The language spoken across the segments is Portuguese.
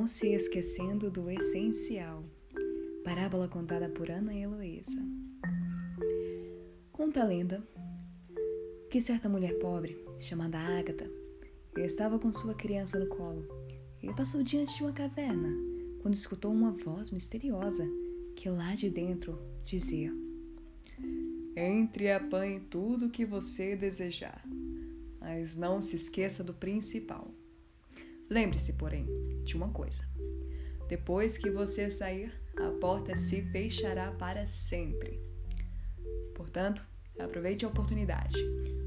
não se esquecendo do essencial. Parábola contada por Ana Heloísa. Conta a lenda que certa mulher pobre, chamada Ágata, estava com sua criança no colo e passou diante de uma caverna quando escutou uma voz misteriosa que lá de dentro dizia: Entre e apanhe tudo o que você desejar, mas não se esqueça do principal. Lembre-se, porém, de uma coisa: depois que você sair, a porta se fechará para sempre. Portanto, aproveite a oportunidade,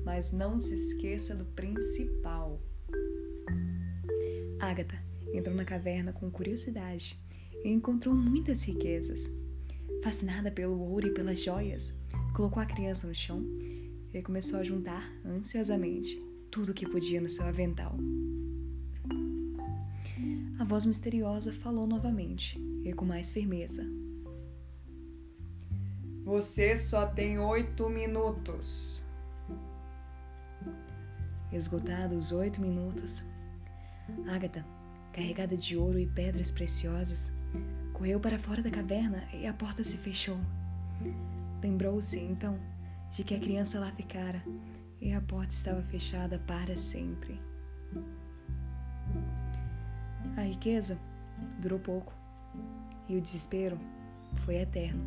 mas não se esqueça do principal. Agatha entrou na caverna com curiosidade e encontrou muitas riquezas. Fascinada pelo ouro e pelas joias, colocou a criança no chão e começou a juntar ansiosamente tudo o que podia no seu avental. A voz misteriosa falou novamente e com mais firmeza. Você só tem oito minutos. Esgotados os oito minutos, Agatha, carregada de ouro e pedras preciosas, correu para fora da caverna e a porta se fechou. Lembrou-se, então, de que a criança lá ficara e a porta estava fechada para sempre. Riqueza durou pouco e o desespero foi eterno.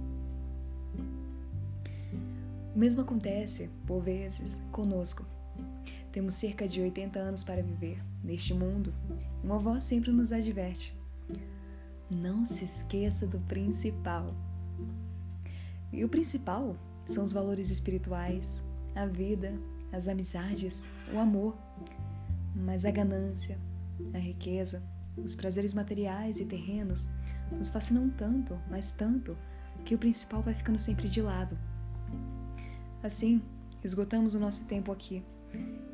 O mesmo acontece, por vezes, conosco. Temos cerca de 80 anos para viver neste mundo. Uma voz sempre nos adverte. Não se esqueça do principal. E o principal são os valores espirituais, a vida, as amizades, o amor. Mas a ganância, a riqueza, os prazeres materiais e terrenos nos fascinam tanto, mas tanto, que o principal vai ficando sempre de lado. Assim, esgotamos o nosso tempo aqui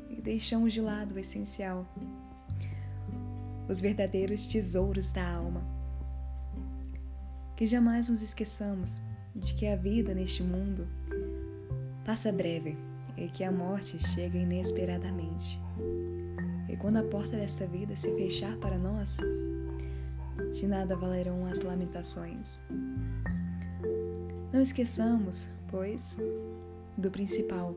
e deixamos de lado o essencial, os verdadeiros tesouros da alma. Que jamais nos esqueçamos de que a vida neste mundo passa breve e que a morte chega inesperadamente. Quando a porta desta vida se fechar para nós, de nada valerão as lamentações. Não esqueçamos, pois, do principal